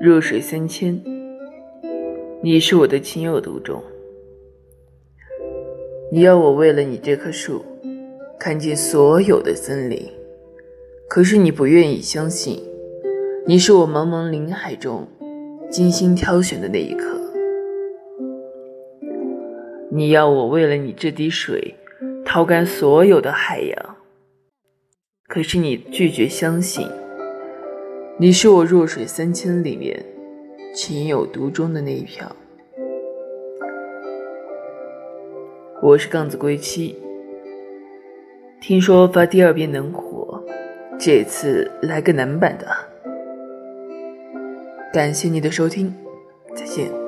弱水三千，你是我的情有独钟。你要我为了你这棵树，看尽所有的森林，可是你不愿意相信，你是我茫茫林海中精心挑选的那一颗。你要我为了你这滴水，掏干所有的海洋，可是你拒绝相信，你是我弱水三千里面情有独钟的那一瓢。我是杠子归期，听说发第二遍能火，这次来个男版的。感谢你的收听，再见。